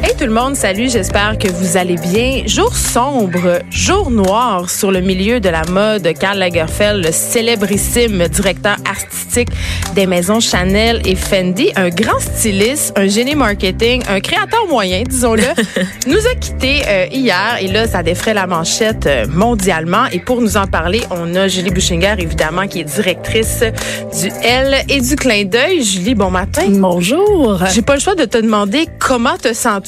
Hey tout le monde, salut, j'espère que vous allez bien. Jour sombre, jour noir sur le milieu de la mode. Karl Lagerfeld, le célébrissime directeur artistique des maisons Chanel et Fendi, un grand styliste, un génie marketing, un créateur moyen, disons-le, nous a quittés euh, hier et là, ça défrait la manchette euh, mondialement. Et pour nous en parler, on a Julie Bouchinger, évidemment, qui est directrice du L et du clin d'œil. Julie, bon matin. Bonjour. J'ai pas le choix de te demander comment te sens-tu?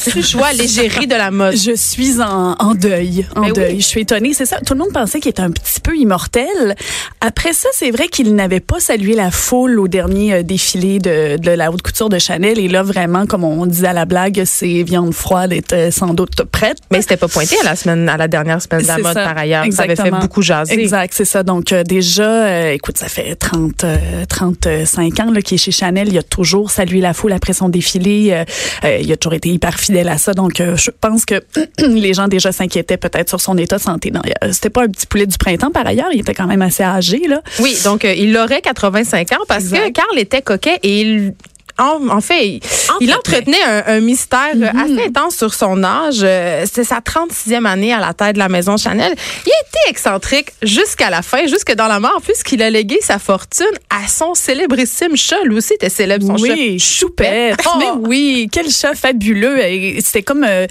L'égérie de la mode? Je suis en, en deuil, en Mais deuil. oui. Je suis étonnée, c'est ça. Tout le monde pensait qu'il était un petit peu immortel. Après ça, c'est vrai qu'il n'avait pas salué la foule au dernier euh, défilé de, de la haute couture de Chanel. Et là, vraiment, comme on disait à la blague, ses viandes froides étaient sans doute prêtes. Mais c'était pas pointé à la semaine, à la dernière semaine de la mode ça. par ailleurs. Ça avait fait Exactement. beaucoup jaser. Exact, c'est ça. Donc euh, déjà, euh, écoute, ça fait 30, euh, 35 ans là, qu'il est chez Chanel. Il a toujours salué la foule après son défilé. Euh, euh, il a toujours été hyper fidèle à ça. Donc euh, je pense que les gens déjà s'inquiétaient peut-être sur son état de santé. Non, euh, c'était pas un petit poulet du printemps par ailleurs. Il était quand même assez âgé là. Oui, donc euh, il aurait 85 ans parce que. Karl était coquet et il en, en fait, il, il entretenait un, un mystère euh, assez intense sur son âge. Euh, C'est sa 36e année à la tête de la maison Chanel. Il a été excentrique jusqu'à la fin, jusque dans la mort, puisqu'il a légué sa fortune à son célébrissime chat. Lui aussi était célèbre, son oui, chat. Choupette. Oh! Mais oui, quel chat fabuleux. C'était comme, euh,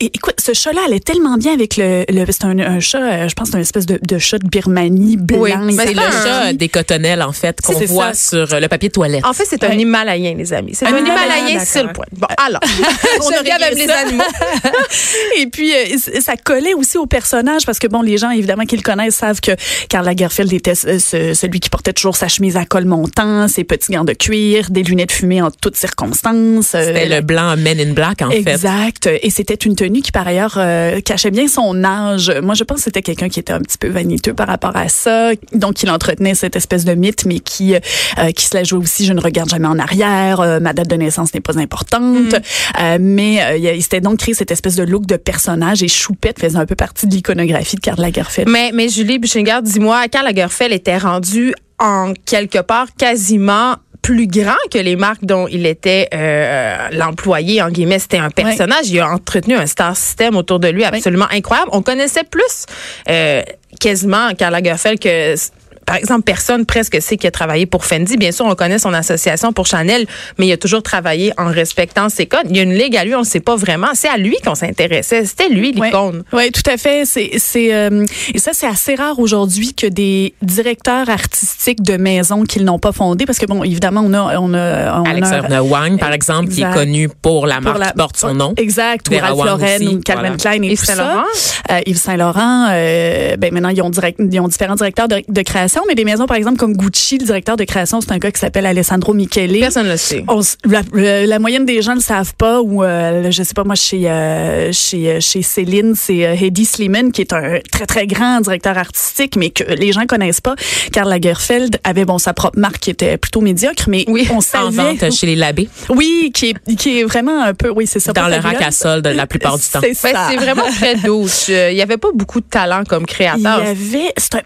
écoute, ce chat-là allait tellement bien avec le, le c'est un, un chat, euh, je pense, que c'est une espèce de, de chat de Birmanie blanc. Oui, c'est le un- chat des cotonnelles, en fait, qu'on voit ça. sur le papier de toilette. En fait, c'est un. Himalayen, les amis. C'est un, Himalayen sur le point. Bon, alors, on regarde avec les animaux. Et puis, euh, ça collait aussi au personnage parce que, bon, les gens, évidemment, qui le connaissent savent que Karl Lagerfeld était ce- ce- celui qui portait toujours sa chemise à col montant, ses petits gants de cuir, des lunettes fumées en toutes circonstances. euh, C'était le blanc Men in Black, en fait. Exact. Et c'était une tenue qui, par ailleurs, euh, cachait bien son âge. Moi, je pense que c'était quelqu'un qui était un petit peu vaniteux par rapport à ça. Donc, il entretenait cette espèce de mythe, mais qui, qui se la jouait aussi, je ne regarde jamais en arrière, euh, ma date de naissance n'est pas importante. Euh, mais euh, il s'était donc créé cette espèce de look de personnage et Choupette faisait un peu partie de l'iconographie de Karl Lagerfeld. Mais, mais Julie Buchinger, dis-moi, Karl Lagerfeld était rendu en quelque part quasiment plus grand que les marques dont il était euh, l'employé, en guillemets, c'était un personnage. Il a entretenu un star system autour de lui absolument incroyable. On connaissait plus euh, quasiment Karl Lagerfeld que par exemple, personne presque sait qu'il a travaillé pour Fendi. Bien sûr, on connaît son association pour Chanel, mais il a toujours travaillé en respectant ses codes. Il y a une ligue à lui, on ne sait pas vraiment. C'est à lui qu'on s'intéressait. C'était lui l'icône. Oui, ouais, tout à fait. C'est, c'est, euh, et ça, c'est assez rare aujourd'hui que des directeurs artistiques de maisons qu'ils n'ont pas fondées, parce que bon, évidemment, on a, on a, on a- Alexandra Wang, par exemple, qui est connu pour la marque pour la- qui porte son nom. Exact, ou Vera Ralph Wang Lauren, aussi, ou Calvin voilà. Klein et Yves tout ça. Saint-Laurent? Euh, Yves Saint Laurent. Euh, ben maintenant ils ont direct, ils ont différents directeurs de, de création, mais des maisons par exemple comme Gucci, le directeur de création, c'est un gars qui s'appelle Alessandro Michele. Personne ne le sait. On la, la- la moyenne des gens ne le savent pas ou euh, je sais pas moi chez euh, chez euh, chez Céline c'est euh, Hedy Slimane qui est un très très grand directeur artistique mais que les gens connaissent pas Karl Lagerfeld avait bon sa propre marque qui était plutôt médiocre mais Oui, on En savait vente chez les labés, oui qui est qui est vraiment un peu oui c'est ça dans le rack à solde la plupart du temps. C'est Ben, vraiment très douce. Euh, Il y avait pas beaucoup de talent comme Il y créateur. avait, un-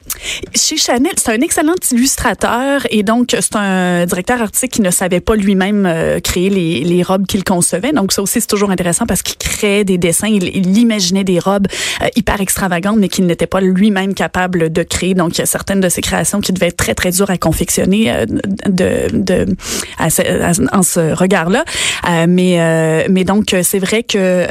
chez Chanel, c'est un excellent illustrateur et donc c'est un directeur artistique qui ne savait pas lui-même euh, créer les, robes qu'il concevait. Donc ça aussi c'est toujours intéressant parce qu'il créait des dessins, il, imaginait des robes euh, hyper extravagantes mais qu'il n'était pas lui-même capable de créer. Donc il y a certaines de ses créations qui devaient être très très dures à confectionner euh, de, de en ce regard-là. Mais mais donc c'est vrai que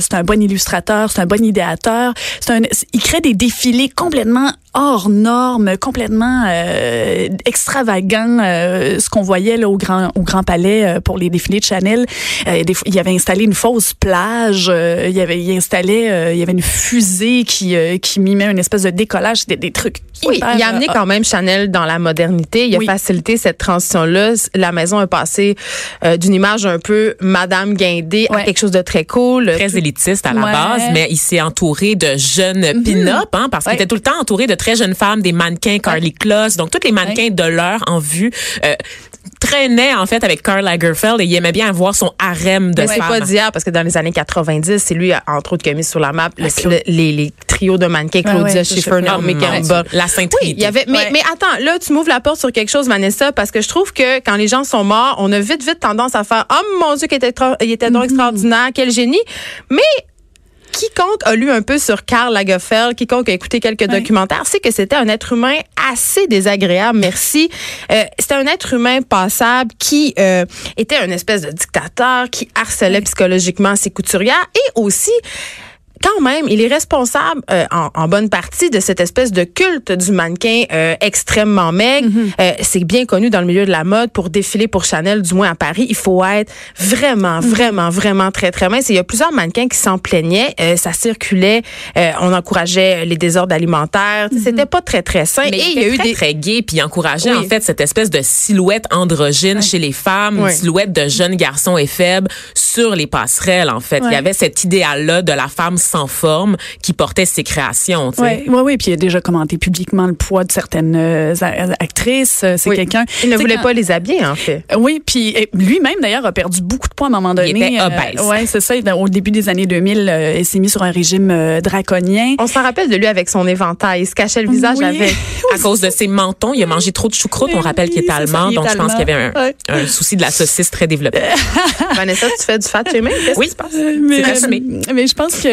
c'est un bon illustrateur, c'est un bon idéateur, un il crée des défilés complètement hors normes, complètement euh, extravagants. euh, ce qu'on voyait là au grand au Grand Palais euh, pour les défilés de Chanel, euh, des il avait installé une fausse plage, il avait il installait il y avait une fusée qui qui mimait une espèce de décollage, des, des trucs Oui, hyper, il a amené quand même Chanel dans la modernité. Il a facilité cette transition-là. La maison a passé euh, d'une image un peu Madame Guindé à quelque chose de très cool. Très élitiste à la Ouais. base, mais il s'est entouré de jeunes pin-up, hein, parce qu'il était tout le temps entouré de très jeunes femmes, des mannequins Carly Kloss, donc tous les mannequins de l'heure en vue. Euh, traînait en fait avec Karl Lagerfeld et il aimait bien avoir son harem de Mais c'est femmes. pas d'hier parce que dans les années 90, c'est lui entre autres qui a mis sur la map le- Claude. le- les, les trios de mannequins Claudia ouais, Schiffer, Naomi Campbell. La Sainte Oui, il y avait mais, Ouais. mais attends, là tu m'ouvres la porte sur quelque chose Vanessa parce que je trouve que quand les gens sont morts, on a vite vite tendance à faire "Oh mon dieu, qu'il était il était Mm-hmm. donc extraordinaire, quel génie." Mais quiconque a lu un peu sur Karl Lagerfeld, quiconque a écouté quelques documentaires, sait que c'était un être humain assez désagréable. Merci. Euh, c'était un être humain passable qui euh, était une espèce de dictateur, qui harcelait psychologiquement ses couturières et aussi quand même, il est responsable euh, en, en bonne partie de cette espèce de culte du mannequin euh, extrêmement maigre. Euh, c'est bien connu dans le milieu de la mode pour défiler pour Chanel, du moins à Paris. Il faut être vraiment, vraiment, vraiment très, très mince. Et il y a plusieurs mannequins qui s'en plaignaient. Euh, ça circulait. euh, on encourageait les désordres alimentaires. C'était pas très, très sain. Mais Et il, y a eu très, des... très gay puis encourageait Oui. en fait cette espèce de silhouette androgyne chez les femmes, Oui. une silhouette de jeunes garçons et faibles sur les passerelles en fait. Il y avait cet idéal là de la femme sans forme qui portait ses créations. Oui, oui, oui. Puis il a déjà commenté publiquement le poids de certaines euh, actrices. Euh, C'est Oui. quelqu'un. Il ne voulait quand- pas les habiller, en fait. Oui, puis lui-même d'ailleurs a perdu beaucoup de poids à un moment donné. était obèse. ouais, c'est ça. Au début des années 2000, euh, il s'est mis sur un régime euh, draconien. On s'en rappelle de lui avec son éventail. Il se cachait le visage Oui. avec. À cause de ses mentons, il a mangé trop de choucroute. On Oui, rappelle qu'il est ça, allemand, il est donc je pense qu'il y avait un, allemand. Ouais. un souci de la saucisse très développé. Vanessa, tu fais du fat shaming? Qu'est-ce Oui. qui se passe? mais, mais je pense que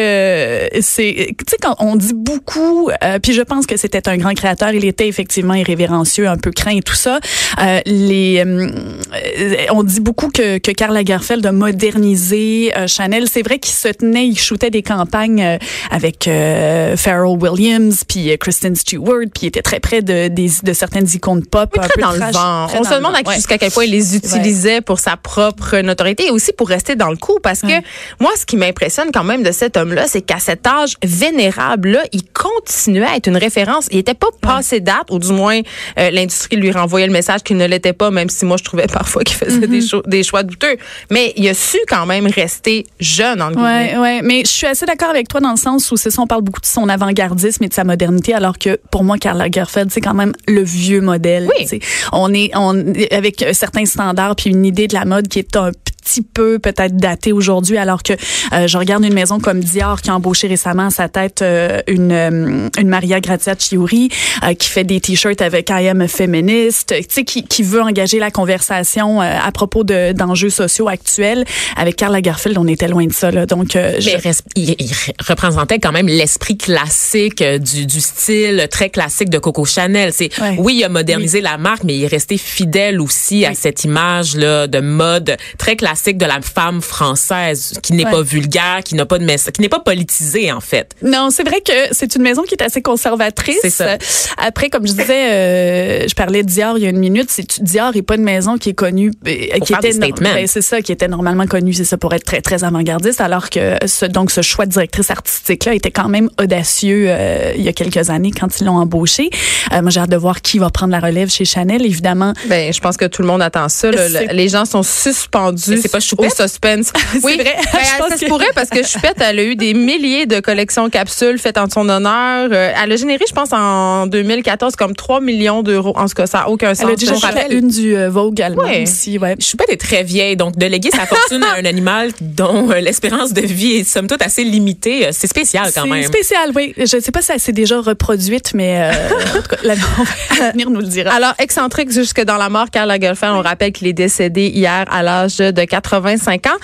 c'est, tu sais, quand on dit beaucoup, euh, puis je pense que c'était un grand créateur, il était effectivement irrévérencieux, un peu craint et tout ça. Euh, les, euh, euh, on dit beaucoup que, que Karl Lagerfeld a modernisé euh, Chanel. C'est vrai qu'il se tenait, il shootait des campagnes euh, avec euh, Pharrell Williams, puis euh, Kristen Stewart, puis il était très près de, des, de certaines icônes pop. Oui, un très peu dans le vent. très On se demande ouais. jusqu'à quel point il les utilisait pour sa propre notoriété et aussi pour rester dans le coup. Parce que moi, ce qui m'impressionne quand même de cet homme-là, c'est qu'à cet âge vénérable-là, il continuait à être une référence. Il était pas passé date, ou du moins, euh, l'industrie lui renvoyait le message qu'il ne l'était pas, même si moi, je trouvais parfois qu'il faisait des, cho- des choix douteux. Mais il a su quand même rester jeune, en guillemets. Ouais, ouais, mais je suis assez d'accord avec toi dans le sens où c'est ça, on parle beaucoup de son avant-gardisme et de sa modernité, alors que pour moi, Karl Lagerfeld, c'est quand même le vieux modèle. Oui. On est, on avec certains standards puis une idée de la mode qui est un petit peu peut-être datée aujourd'hui, alors que euh, je regarde une maison comme Dior qui a embauché récemment à sa tête euh, une euh, une Maria Grazia Chiuri euh, qui fait des t-shirts avec I am a feminist, tu sais qui, qui veut engager la conversation euh, à propos de d'enjeux sociaux actuels. Avec Karl Lagerfeld, on était loin de ça là. Donc euh, je- il il, représentait quand même l'esprit classique du, du style très classique de Coco Chanel. C'est Ouais. oui, il a modernisé la marque, mais il est resté fidèle aussi à cette image là de mode très classique de la femme française qui n'est Ouais. pas vulgaire, qui n'a pas de message, qui n'est pas politisée en fait. Non, c'est vrai que c'est une maison qui est assez conservatrice. C'est ça. Après, comme je disais, euh, je parlais de Dior il y a une minute. C'est Dior est pas une maison qui est connue, euh, qui était ben, c'est ça, qui était normalement connue, c'est ça pour être très très avant-gardiste, alors que ce, donc ce choix de directrice artistique là était quand même audacieux euh, il y a quelques années quand ils l'ont embauché. Euh, moi, j'ai hâte de voir qui va prendre la relève chez Chanel, évidemment. Ben, je pense que tout le monde attend ça. là. Les gens sont suspendus c'est pas au Choupette? suspense. oui, vrai. Ben, Je pense ça se pourrait parce que Choupette, elle a eu des milliers de collections capsules faites en son honneur. Euh, Elle a généré, je pense, en 2014 comme 3 millions d'euros. En tout cas, ça n'a aucun sens. Elle a déjà Je fait rappelle- une du euh, Vogue allemand Ouais. aussi, ouais. Pas des très vieille, donc de léguer sa fortune à un animal dont euh, l'espérance de vie est somme toute assez limitée, euh, c'est spécial quand C'est même. spécial, oui. Je ne sais pas si elle s'est déjà reproduite, mais euh, en tout cas, la- l'avenir nous le dira. Alors, excentrique jusque dans la mort, Karl Lagerfeld, on rappelle qu'il est décédé hier à l'âge de 85 ans.